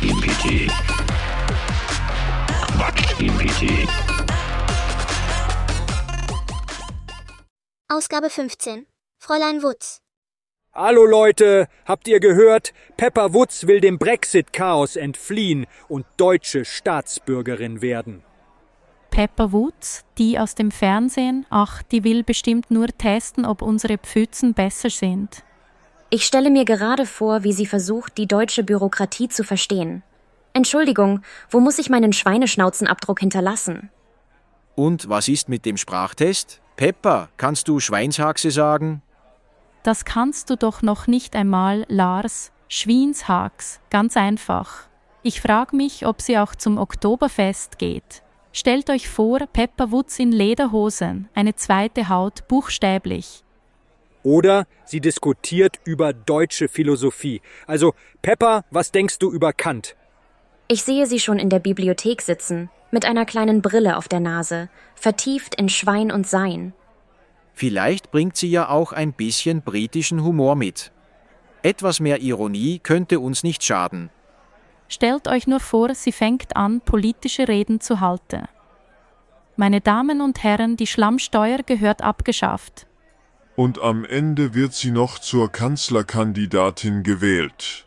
Quatsch-GPT. Quatsch-GPT. Ausgabe 15. Fräulein Wutz. Hallo Leute, habt ihr gehört? Pepper Woods will dem Brexit-Chaos entfliehen und deutsche Staatsbürgerin werden. Pepper Woods, die aus dem Fernsehen, ach, die will bestimmt nur testen, ob unsere Pfützen besser sind. Ich stelle mir gerade vor, wie sie versucht, die deutsche Bürokratie zu verstehen. Entschuldigung, wo muss ich meinen Schweineschnauzenabdruck hinterlassen? Und was ist mit dem Sprachtest? Pepper, kannst du Schweinshaxe sagen? Das kannst du doch noch nicht einmal, Lars. Schwienshaks, ganz einfach. Ich frage mich, ob sie auch zum Oktoberfest geht. Stellt euch vor, Pepper Woods in Lederhosen, eine zweite Haut, buchstäblich. Oder sie diskutiert über deutsche Philosophie. Also, Pepper, was denkst du über Kant? Ich sehe sie schon in der Bibliothek sitzen, mit einer kleinen Brille auf der Nase, vertieft in Schwein und Sein. Vielleicht bringt sie ja auch ein bisschen britischen Humor mit. Etwas mehr Ironie könnte uns nicht schaden. Stellt euch nur vor, sie fängt an, politische Reden zu halten. Meine Damen und Herren, die Schlammsteuer gehört abgeschafft. Und am Ende wird sie noch zur Kanzlerkandidatin gewählt.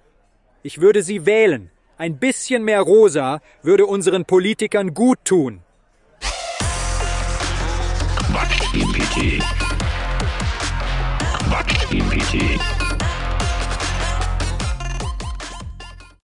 Ich würde sie wählen. Ein bisschen mehr Rosa würde unseren Politikern gut tun. Quatsch-GPT. Quatsch-GPT.